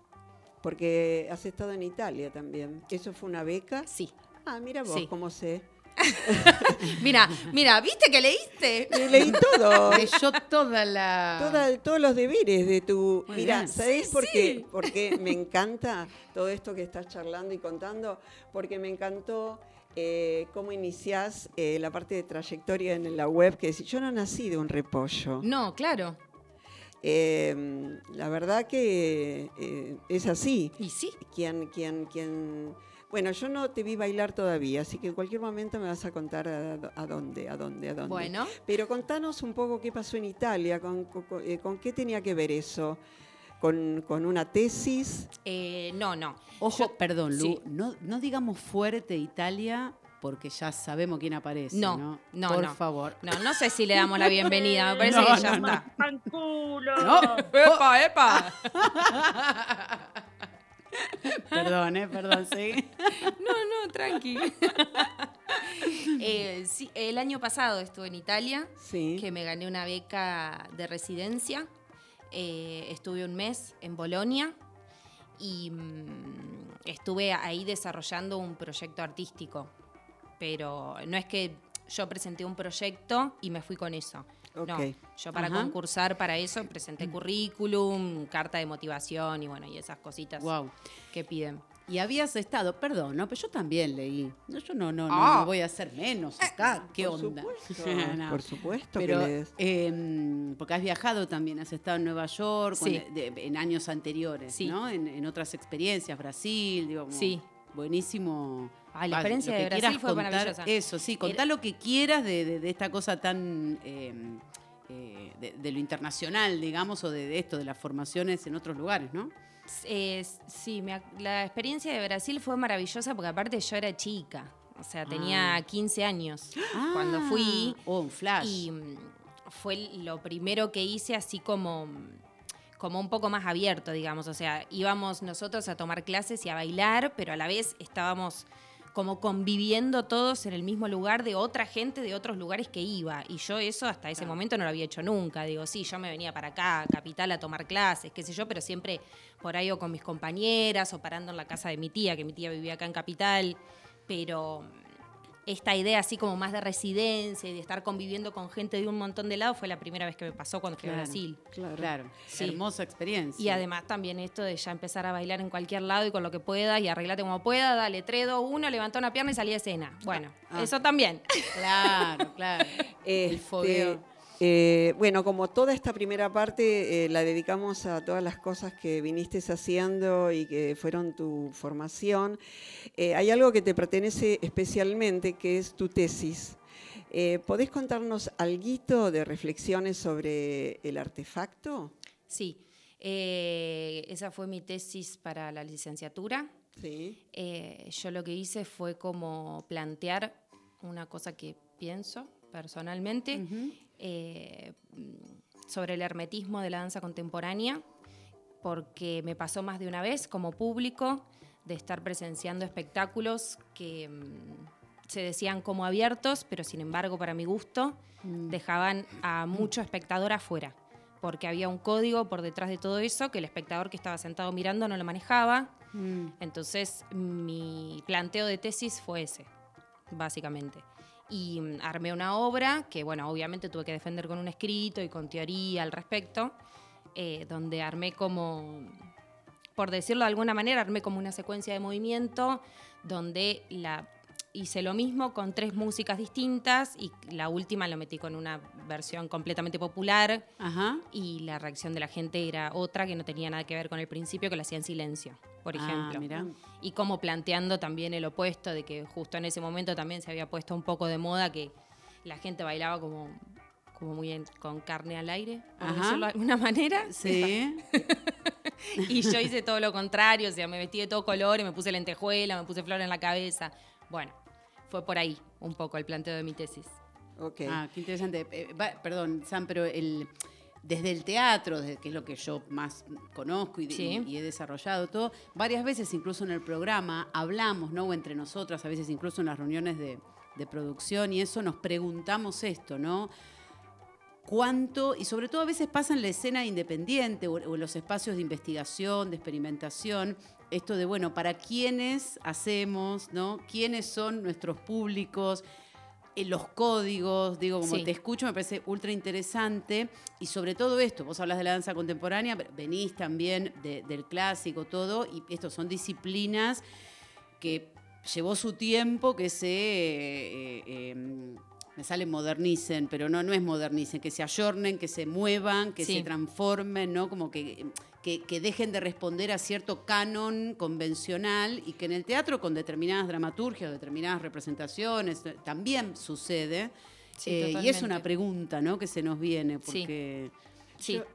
Porque has estado en Italia también. ¿Eso fue una beca? Sí. Ah, mira vos Sí. cómo sé. (laughs) Mira, mira, ¿viste que leíste? Leí todo. Leyó toda la. Toda- todos los deberes de tu... Muy Mira, bien. ¿sabés Sí, por, sí. qué? por qué me encanta todo esto que estás charlando y contando? Porque me encantó eh, cómo iniciás eh, la parte de trayectoria en la web, que decís, yo no nací de un repollo. No, claro. Eh, la verdad que eh, es así. Y sí. Quien, quien, quien... Bueno, yo no te vi bailar todavía, así que en cualquier momento me vas a contar a, a dónde, a dónde, a dónde. Bueno. Pero contanos un poco qué pasó en Italia, con, con- con- eh, qué tenía que ver eso, con, con una tesis. Eh, no, no. Ojo, Yo- perdón, Lu, sí. no, no digamos fuerte Italia porque ya sabemos quién aparece. No, No, no, Por no. favor. No, no sé si le damos la bienvenida, me parece (laughs) No, que ya no, está. No, ¡Epa, epa! (laughs) (laughs) (laughs) perdón, eh, perdón, sí. (laughs) No, no, tranqui. (laughs) Eh, sí, el año pasado estuve en Italia, Sí. que me gané una beca de residencia. Eh, estuve un mes en Bolonia y mm, estuve ahí desarrollando un proyecto artístico. Pero no es que yo presenté un proyecto y me fui con eso. No, yo para Ajá. concursar para eso presenté currículum, carta de motivación y bueno, y esas cositas Wow. que piden. Y habías estado, perdón, no, pero yo también leí. No, yo no, no, no, Ah. no voy a hacer menos acá. ¿Qué por onda? Supuesto, (laughs) No. Por supuesto Pero, que lees. em, porque has viajado también, has estado en Nueva York Sí. cuando- de- en años anteriores, Sí. ¿no? En, en otras experiencias, Brasil, digo, como Sí. buenísimo. Ay, la Ah, experiencia de Brasil fue contar, maravillosa. Eso, sí, contá lo que quieras de, de- de esta cosa tan... em, eh, de, de lo internacional, digamos, o de, esto, de las formaciones en otros lugares, ¿no? Eh, sí, me la experiencia de Brasil fue maravillosa porque aparte yo era chica, o sea, tenía Ah. 15 años cuando fui Ah, Oh, un flash. y mm, fue lo primero que hice así como, como un poco más abierto, digamos, o sea, íbamos nosotros a tomar clases y a bailar, pero a la vez estábamos como conviviendo todos en el mismo lugar de otra gente de otros lugares que iba. Y yo eso hasta ese momento no lo había hecho nunca. Digo, sí, yo me venía para acá, a Capital, a tomar clases, qué sé yo, pero siempre por ahí o con mis compañeras o parando en la casa de mi tía, que mi tía vivía acá en Capital. Pero esta idea así como más de residencia y de estar conviviendo con gente de un montón de lados fue la primera vez que me pasó cuando fui a. Brasil. Claro. Claro, Sí. hermosa experiencia. Y además también esto de ya empezar a bailar en cualquier lado y con lo que puedas y arreglate como pueda, dale 3, 2, 1, levanta una pierna y salí de escena. Bueno, Ah. eso también. Claro, claro. (laughs) el Este, fogueo. Eh, bueno, como toda esta primera parte eh, la dedicamos a todas las cosas que viniste haciendo y que fueron tu formación, eh, hay algo que te pertenece especialmente, que es tu tesis. ¿Podés contarnos algo de reflexiones sobre el artefacto? Sí, esa fue mi tesis para la licenciatura. Sí. Yo lo que hice fue como plantear una cosa que pienso personalmente eh, sobre el hermetismo de la danza contemporánea, porque me pasó más de una vez como público de estar presenciando espectáculos que mm, se decían como abiertos, pero sin embargo, para mi gusto, dejaban a mucho espectador afuera, porque había un código por detrás de todo eso que el espectador que estaba sentado mirando no lo manejaba. Entonces, mi planteo de tesis fue ese, básicamente. Y mm, armé una obra que, bueno, obviamente tuve que defender con un escrito y con teoría al respecto, eh, donde armé como, por decirlo de alguna manera, armé como una secuencia de movimiento donde la hice lo mismo con tres músicas distintas y la última lo metí con una versión completamente popular Ajá. y la reacción de la gente era otra que no tenía nada que ver con el principio, que lo hacía en silencio, por Ah, ejemplo. mirá. Y como planteando también el opuesto de que justo en ese momento también se había puesto un poco de moda que la gente bailaba como, como muy en- con carne al aire, por decirlo de alguna manera. Sí. (laughs) Y yo hice todo lo contrario, o sea, me vestí de todo color, y me puse lentejuela, me puse flor en la cabeza. Bueno, fue por ahí un poco el planteo de mi tesis. Ok. Ah, qué interesante. Eh, va- perdón, Sam, pero el, desde el teatro, que es lo que yo más conozco y, de- Sí. y he desarrollado todo, varias veces incluso en el programa hablamos, ¿no? O entre nosotras, a veces incluso en las reuniones de, de producción y eso nos preguntamos esto, ¿no? cuánto, y sobre todo a veces pasa en la escena independiente o, o en los espacios de investigación, de experimentación, esto de, bueno, para quiénes hacemos, ¿no? ¿Quiénes son nuestros públicos? Eh, los códigos, digo, como Sí. te escucho, me parece ultra interesante. Y sobre todo esto, vos hablas de la danza contemporánea, venís también de- del clásico, todo, y estos son disciplinas que llevó su tiempo que se. eh, eh, em, me sale modernicen, pero no, no es modernicen, que se ayornen, que se muevan, que Sí. se transformen, ¿no? Como que, que, que dejen de responder a cierto canon convencional y que en el teatro con determinadas dramaturgias, determinadas representaciones, eh, también sucede. Sí, Eh, y es una pregunta, ¿no? Que se nos viene, Sí. porque... Sí. Yo,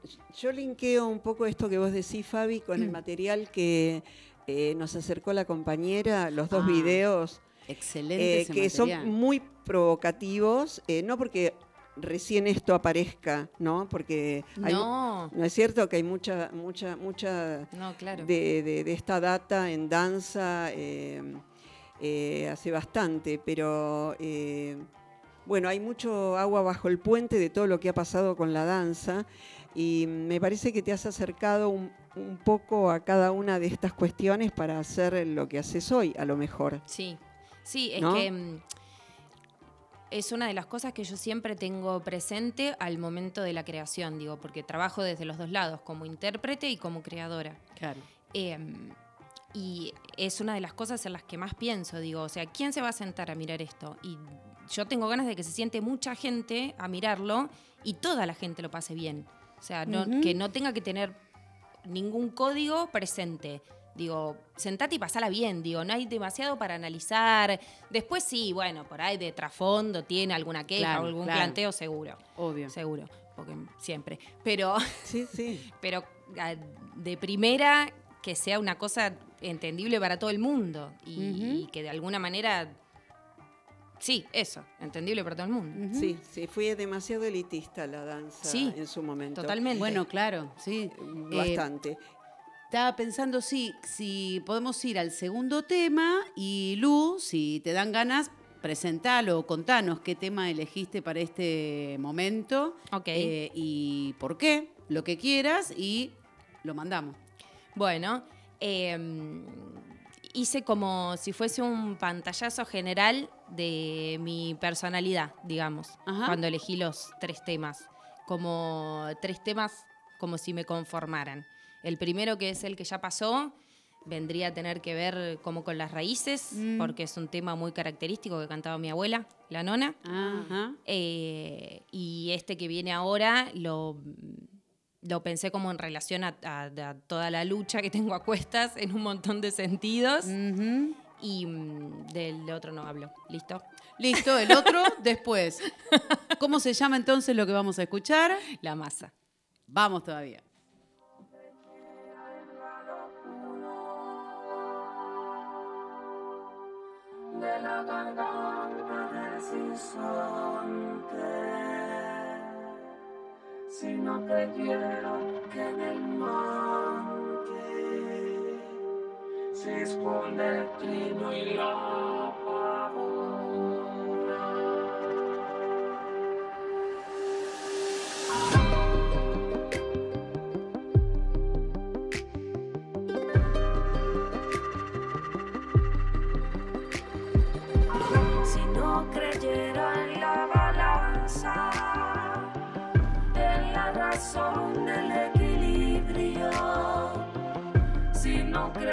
yo linkeo un poco esto que vos decís, Fabi, con el material que eh, nos acercó la compañera, los dos Ah, videos, Excelente eh, que material. son muy provocativos, eh, no porque recién esto aparezca, ¿no? Porque hay, No. no es cierto que hay mucha, mucha, mucha No, claro. de, de- de esta data en danza eh, hace bastante, pero eh, bueno, hay mucho agua bajo el puente de todo lo que ha pasado con la danza y me parece que te has acercado un, un poco a cada una de estas cuestiones para hacer lo que haces hoy, a lo mejor. Sí, sí, es ¿No? que mm, es una de las cosas que yo siempre tengo presente al momento de la creación, digo, porque trabajo desde los dos lados, como intérprete y como creadora. Claro. Em, y es una de las cosas en las que más pienso, digo, o sea, ¿quién se va a sentar a mirar esto? Y yo tengo ganas de que se siente mucha gente a mirarlo y toda la gente lo pase bien. O sea, no- que no tenga que tener ningún código presente. Digo, sentate y pasala bien, digo, no hay demasiado para analizar. Después sí, bueno, por ahí de trasfondo tiene alguna queja Claro, o algún claro. planteo seguro. Obvio. Seguro, porque siempre. Pero (laughs) Sí, sí. pero ah, de primera que sea una cosa entendible para todo el mundo y, y que de alguna manera, sí, eso, entendible para todo el mundo. Sí, sí, fue demasiado elitista la danza Sí, en su momento. Totalmente. Bueno, claro, sí. Eh, Bastante. Estaba pensando sí, si podemos ir al segundo tema y Lu, si te dan ganas, presentalo contanos qué tema elegiste para este momento Ok. eh, y por qué, lo que quieras y lo mandamos. Bueno, eh, hice como si fuese un pantallazo general de mi personalidad, digamos, Ajá. cuando elegí los tres temas. Como tres temas como si me conformaran. El primero, que es el que ya pasó, vendría a tener que ver como con las raíces, Mm. porque es un tema muy característico que cantaba mi abuela, la nona. Ajá. Eh, y este que viene ahora lo, lo pensé como en relación a, a- a toda la lucha que tengo a cuestas en un montón de sentidos. Y mm, del otro no hablo. ¿Listo? Listo, el otro (laughs) después. ¿Cómo se llama entonces lo que vamos a escuchar? La masa. Vamos todavía. De la garganta del sinsonte. Si no creyera que en el monte se esconde el trino y la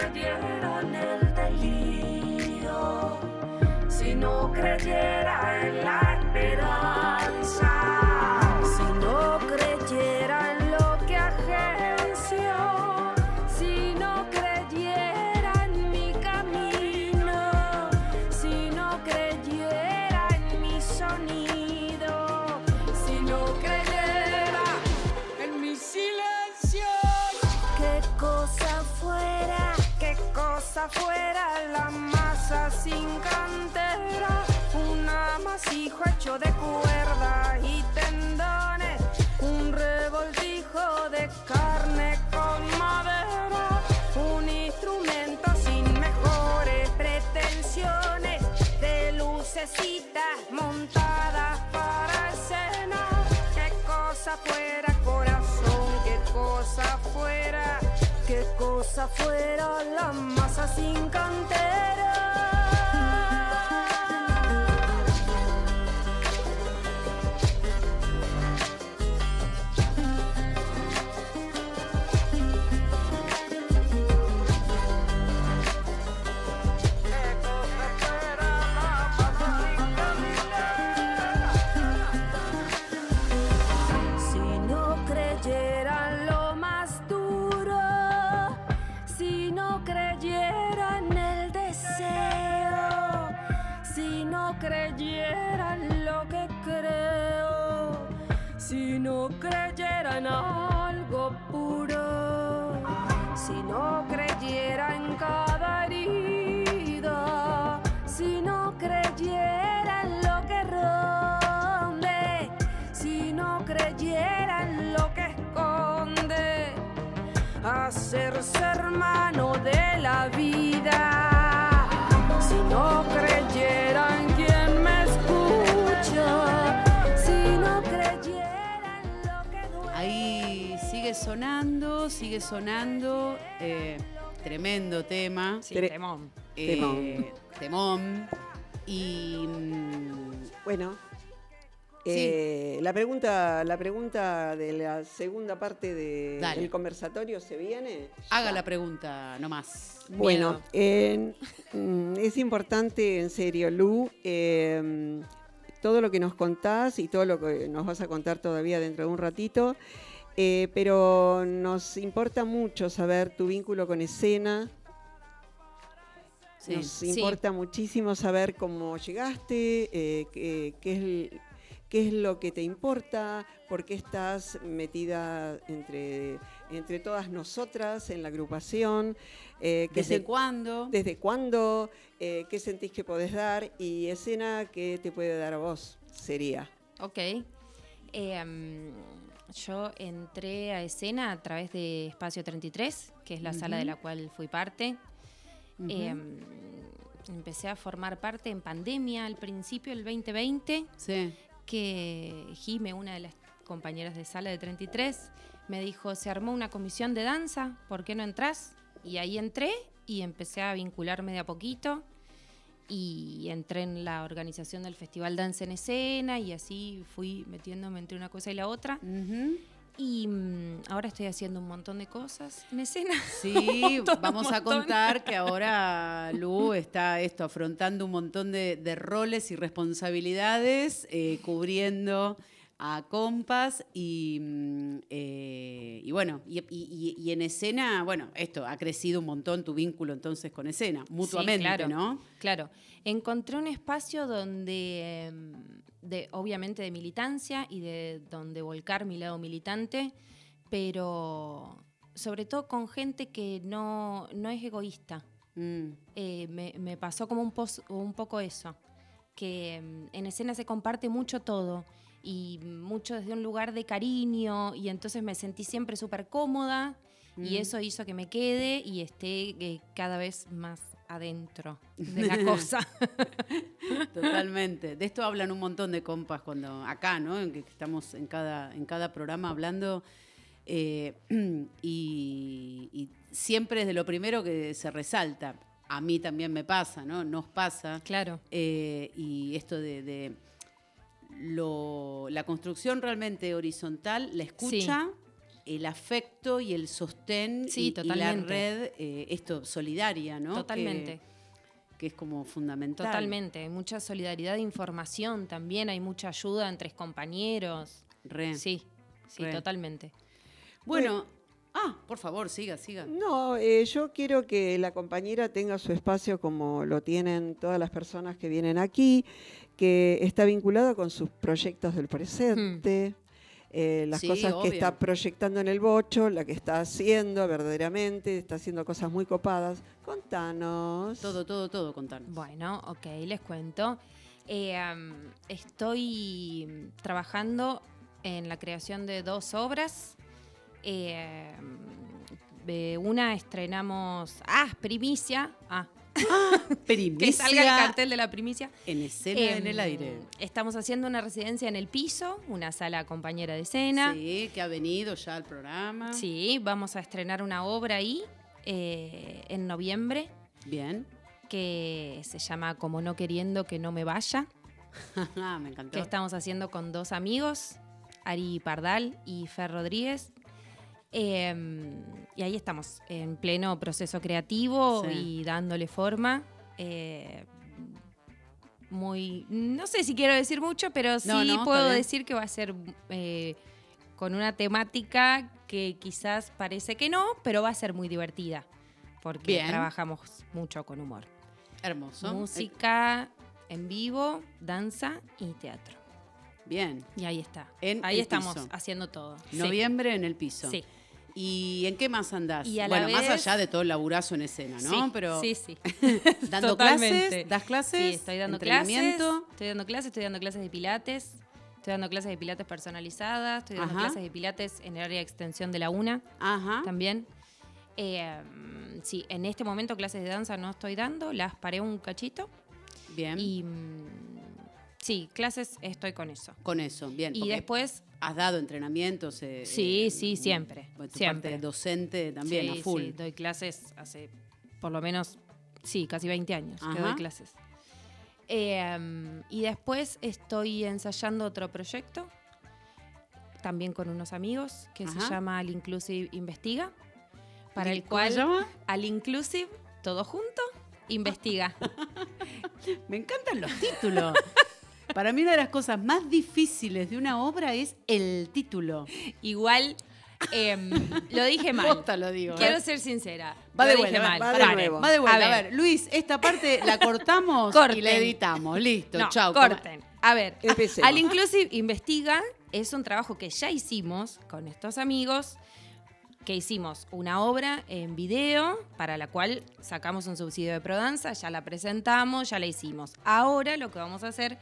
no creyera en el delirio, si no creyera en la hecho de cuerda y tendones, un revoltijo de carne con madera, un instrumento sin mejores pretensiones, de lucecitas montadas para escena, qué cosa fuera corazón, qué cosa fuera, qué cosa fuera la masa sin cantera. Sonando, sigue sonando. eh, tremendo tema. Sí, Tre- temón. eh, temón. Y. mm, Bueno, Sí. eh, la, pregunta, la pregunta de la segunda parte de- del conversatorio se viene. haga la pregunta nomás. Bueno, en- mm, es importante, en serio, Lu, eh, todo lo que nos contás y todo lo que nos vas a contar todavía dentro de un ratito, eh, pero nos importa mucho saber tu vínculo con escena. Sí. Nos Sí. importa muchísimo saber cómo llegaste, eh, qué, qué es, el- qué es lo que te importa, por qué estás metida entre, entre todas nosotras en la agrupación. eh, ¿Desde cuándo? ¿Desde cuándo? eh, ¿Qué sentís que podés dar? Y escena que te puede dar a vos sería. Ok. Em, yo entré a escena a través de Espacio 33, que es la sala de la cual fui parte. Em, empecé a formar parte en pandemia al principio, el 2020, Sí. que Jime, una de las compañeras de sala de 33, me dijo, se armó una comisión de danza, ¿por qué no entras? Y ahí entré y empecé a vincularme de a poquito y entré en la organización del Festival Danza en Escena y así fui metiéndome entre una cosa y la otra. Y mm, ahora estoy haciendo un montón de cosas en escena. Sí, (laughs) vamos a contar que ahora (laughs) Lu está esto afrontando un montón de, de roles y responsabilidades, eh, cubriendo a compas y, mm, eh, y bueno, y, y- y- y en escena, bueno, esto ha crecido un montón tu vínculo entonces con escena, mutuamente, Sí, claro, ¿no? Claro. Encontré un espacio donde, em, de, obviamente de militancia y de donde volcar mi lado militante, pero sobre todo con gente que no, no es egoísta. Mm, Eh, me, me pasó como un, pos- un poco eso, que em, en escena se comparte mucho todo y mucho desde un lugar de cariño y entonces me sentí siempre súper cómoda y Mm. eso hizo que me quede y esté eh, cada vez más adentro de la (laughs) cosa. (laughs) Totalmente. De esto hablan un montón de compas cuando acá, ¿no? En que estamos en cada, en cada programa hablando. eh, (clears throat) y, y siempre es de lo primero que se resalta. A mí también me pasa, ¿no? Nos pasa. claro. Eh, y esto de, de lo- la construcción realmente horizontal, la escucha, el afecto y el sostén Sí, y- y, la red, eh, esto, solidaria, ¿no? Totalmente. Que, que es como fundamental. Totalmente. Hay mucha solidaridad de información también, hay mucha ayuda entre compañeros. Re. Sí, sí, Re. totalmente. Bueno, ah, por favor, siga, siga. No, eh, yo quiero que la compañera tenga su espacio como lo tienen todas las personas que vienen aquí, que está vinculado con sus proyectos del presente, eh, las Sí, cosas obvio. que está proyectando en el bocho, la que está haciendo verdaderamente, está haciendo cosas muy copadas. Contanos. Todo, todo, todo, contanos. Bueno, ok, les cuento. Eh, am, estoy trabajando en la creación de dos obras. Eh, de una estrenamos. ¡Ah! Primicia. Ah, (laughs) que salga el cartel de la primicia. En escena en el Em, aire. Estamos haciendo una residencia en el piso, una sala compañera de escena. Sí, que ha venido ya al programa. Sí, vamos a estrenar una obra ahí eh, en noviembre Bien. que se llama Como no queriendo que no me vaya, (laughs) Ah, me encantó. que estamos haciendo con dos amigos, Ari Pardal y Fer Rodríguez. Eh, y ahí estamos, en pleno proceso creativo Sí. y dándole forma. eh, muy, no sé si quiero decir mucho, pero sí No, no, está puedo decir que va a ser eh, con una temática que quizás parece que no, pero va a ser muy divertida, porque Bien. trabajamos mucho con humor. Hermoso. Música en vivo, danza y teatro. Bien. Y ahí está. En ahí estamos piso. haciendo todo. Sí. Noviembre en el piso. Sí. ¿Y en qué más andás? Y bueno, más allá de todo el laburazo en escena, ¿no? Sí, Pero sí, sí. (laughs) dando Totalmente. clases, das clases, Sí, estoy dando clases. Estoy dando clases, estoy dando clases de pilates. Estoy dando clases de pilates personalizadas. Estoy dando Ajá. clases de pilates en el área de extensión de la UNA Ajá. también. Eh, sí, en este momento clases de danza no estoy dando. Las paré un cachito. Bien. Y sí, clases estoy con eso. Con eso, bien. Y después has dado entrenamientos. eh, Sí, eh, sí, siempre, bueno, tu siempre. parte docente también, sí, a full. sí, doy clases hace por lo menos, sí, casi 20 años que doy clases. Eh, y después estoy ensayando otro proyecto, también con unos amigos, que Ajá. se llama Al Inclusive Investiga, para el ¿Cómo cual se llama? Al Inclusive, todo junto, investiga. (laughs) Me encantan los títulos. (laughs) Para mí una de las cosas más difíciles de una obra es el título. Igual em, lo dije (laughs) mal. Posta lo digo. Quiero ser sincera. Va de lo dije vuelta, mal. va de Paren. nuevo. Va de vuelta. A A ver. Luis, esta parte la (laughs) cortamos y la editamos. Listo, No, chau. corten. A ver, Empecemos. Al Inclusive Investiga es un trabajo que ya hicimos con estos amigos, que hicimos una obra en video para la cual sacamos un subsidio de Prodanza, ya la presentamos, ya la hicimos. Ahora lo que vamos a hacer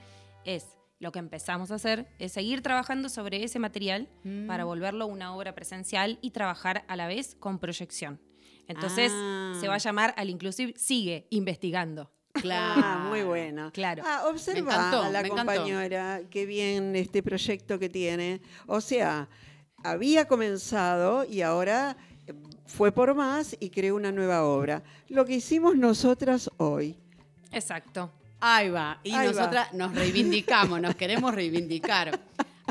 es, lo que empezamos a hacer, es seguir trabajando sobre ese material Mm. para volverlo una obra presencial y trabajar a la vez con proyección. Entonces Ah. se va a llamar Al Inclusive Sigue Investigando. Claro. Ah, muy bueno. Claro. Ah, Me observa encantó, a la me encantó. compañera qué bien este proyecto que tiene. O sea, había comenzado y ahora eh, fue por más y creó una nueva obra. Lo que hicimos nosotras hoy. Exacto. Ahí va. Y Ahí va. nosotras nos reivindicamos, nos queremos reivindicar.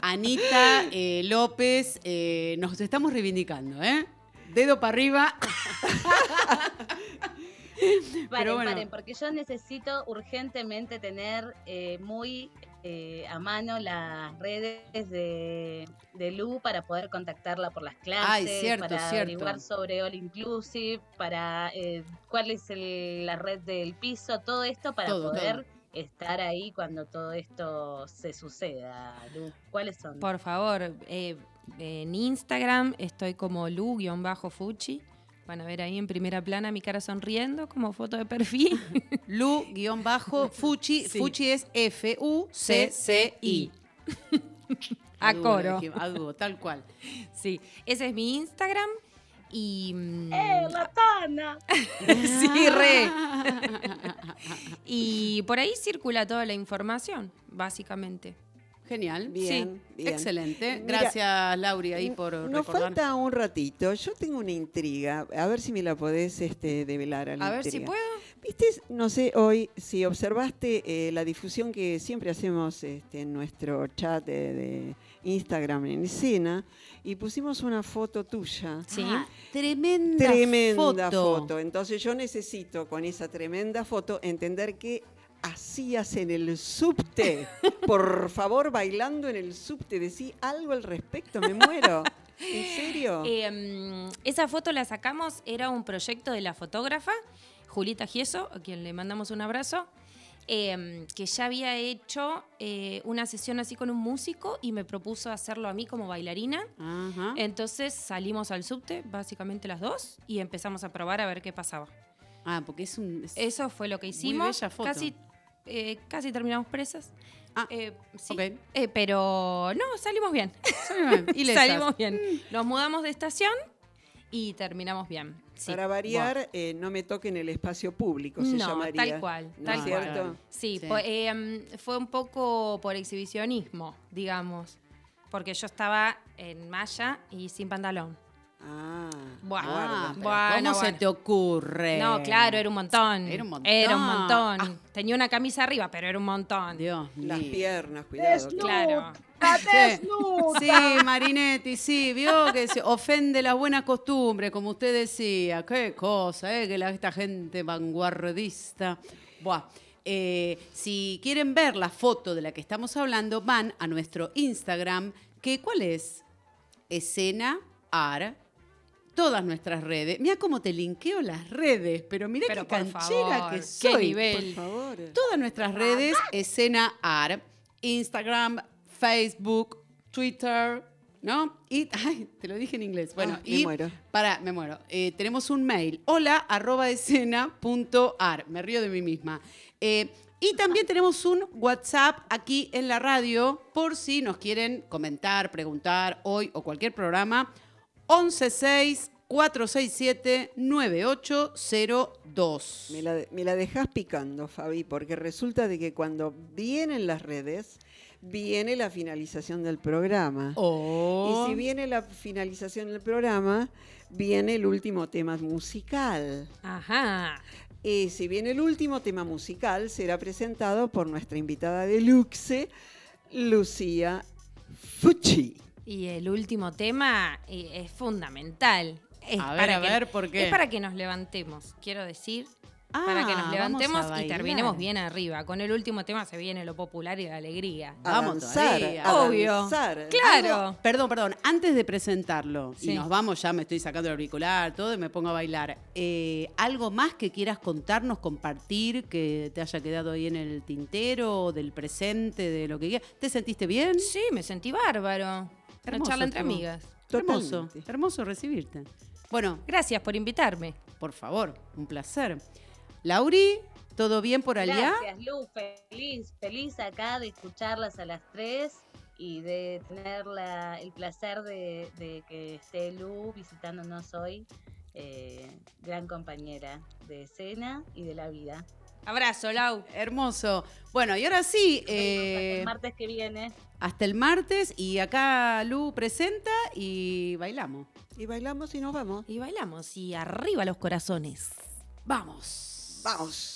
Anita eh, López, eh, nos estamos reivindicando, ¿eh? Dedo para arriba. Paren, bueno. paren, porque yo necesito urgentemente tener eh, muy eh, a mano las redes de, de Lu para poder contactarla por las clases, Ay, cierto, para cierto. averiguar sobre All Inclusive, para eh, cuál es el- la red del piso, todo esto para Todo, poder todo. estar ahí cuando todo esto se suceda. Lu, ¿cuáles son? Por favor, eh, en Instagram estoy como lu-fuchi. Van a ver ahí en primera plana mi cara sonriendo como foto de perfil. (laughs) Lu-Fuchi. Sí. Fuchi es F-U-C-C-I. (laughs) A coro. tal cual. Sí, ese es mi Instagram. Y. mm, ¡Eh, la Tana! (laughs) sí, re. y por ahí circula toda la información, básicamente. Genial. Bien, sí. bien. Excelente. Mira, Gracias, Lauri, ahí por Nos recordar. falta un ratito. Yo tengo una intriga. A ver si me la podés este, develar. la A ver si puedo. Viste, no sé, hoy, si observaste eh, la difusión que siempre hacemos este, en nuestro chat de, de Instagram en escena, y pusimos una foto tuya. Sí. Ah, tremenda, Tremenda foto. foto. Entonces yo necesito con esa tremenda foto entender qué hacías en el subte. Por favor, bailando en el subte, decí algo al respecto, me muero. ¿En serio? (laughs) Eh, mm, esa foto la sacamos, era un proyecto de la fotógrafa Julita Gieso, a quien le mandamos un abrazo, eh, que ya había hecho eh, una sesión así con un músico y me propuso hacerlo a mí como bailarina. Ajá. Entonces salimos al subte, básicamente las dos, y empezamos a probar a ver qué pasaba. Ah, porque es un. es- Eso fue lo que hicimos. bella foto. Casi, eh, casi terminamos presas. Ah, Eh, sí. Eh, pero no, salimos bien. Salimos bien. (laughs) Nos mudamos de estación y terminamos bien. Sí. Para variar, eh, no me toquen el espacio público, se No, llamaría. tal cual, ¿No tal es cierto? cual. Sí, Sí. po- eh, mm, fue un poco por exhibicionismo, digamos. Porque yo estaba en malla y sin pantalón. Ah, Bueno, Ah, ¿Cómo se te ocurre? No, claro, era un montón. Era un montón. Era un montón. Ah. Tenía una camisa arriba, pero era un montón. Dios las mío. piernas, cuidado. Claro. Sí. Sí, Marinetti, sí, vio que se ofende las buenas costumbres, como usted decía. Qué cosa, ¿eh? Que la- esta gente vanguardista. Buah. Eh, si quieren ver la foto de la que estamos hablando, van a nuestro Instagram, que ¿cuál es? Escena Ar. Todas nuestras redes. Mira cómo te linkeo las redes, pero mira qué canchera favor, que qué soy. nivel. Por favor. Todas nuestras redes, escena AR, Instagram, Facebook, Twitter, ¿no? Y, (laughs) ay, te lo dije en inglés. Bueno, Ah, me y muero. para, me muero. Eh, tenemos un mail, hola arroba escena punto ar. Me río de mí misma. Eh, y también tenemos un WhatsApp aquí en la radio por si nos quieren comentar, preguntar hoy o cualquier programa. 116 467 9802. Me la, me la dejás picando, Fabi, porque resulta de que cuando vienen las redes, viene la finalización del programa. Oh. Y si viene la finalización del programa, viene el último tema musical. Ajá. Y si viene el último tema musical, será presentado por nuestra invitada de luxe, Lucía Fucci. Y el último tema eh, es fundamental. Es A ver, para a que- ver, ¿por qué? Es para que nos levantemos, quiero decir. para que Ah, nos vamos levantemos y terminemos bien arriba. Con el último tema se viene lo popular y la alegría. A Vamos a Obvio. danzar. Claro. Algo- perdón, perdón. Antes de presentarlo, y Sí. nos vamos, ya me estoy sacando el auricular, todo, y me pongo a bailar. Eh, ¿Algo más que quieras contarnos, compartir, que te haya quedado ahí en el tintero, del presente, de lo que quieras? ¿Te sentiste bien? Sí, me sentí bárbaro. Una Hermoso charla entre amigas. Hermoso, hermoso recibirte. Bueno, Gracias por invitarme. por favor, un placer. Lauri, ¿todo bien por allá? Gracias, Lu. Feliz, feliz acá de escucharlas a las tres y de tener la- el placer de, de que esté Lu visitándonos hoy. eh, gran compañera de escena y de la vida. Abrazo, Lau. Hermoso. Bueno, y ahora sí, Hasta eh, el martes que viene. hasta el martes, y acá Lu presenta y bailamos. Y bailamos y nos vamos. Y bailamos. Y arriba los corazones. Vamos. Vamos.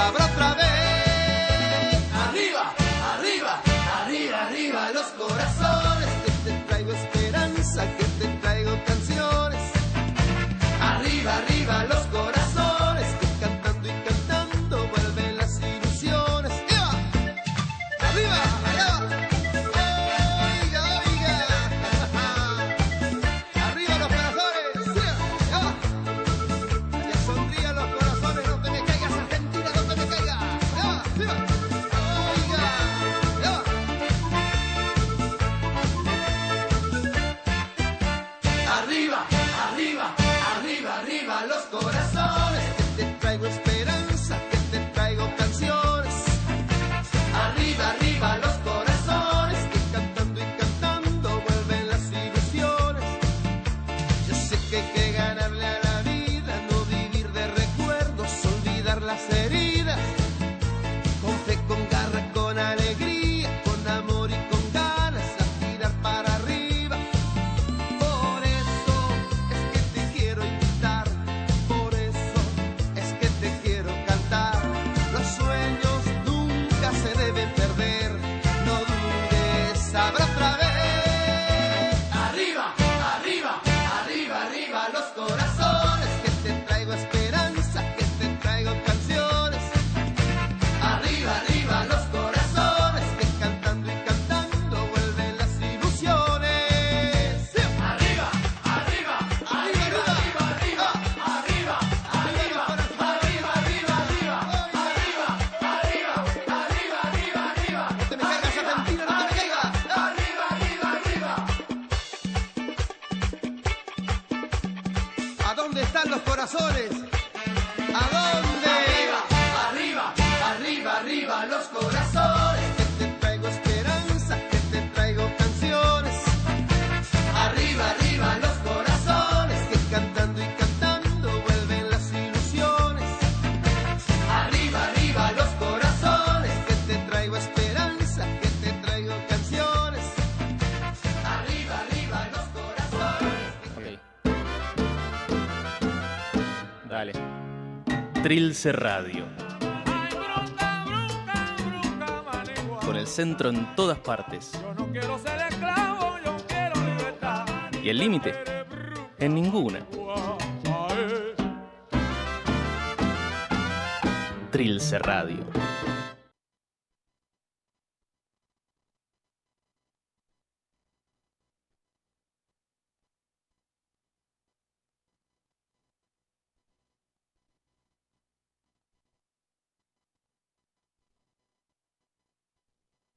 sabrá otra vez. Arriba, arriba, arriba, arriba los corazones. Que te traigo esperanza, que te traigo canciones. Arriba, arriba. Else Radio. Con el centro en todas partes. Y el límite, en ninguna. Trilce Radio.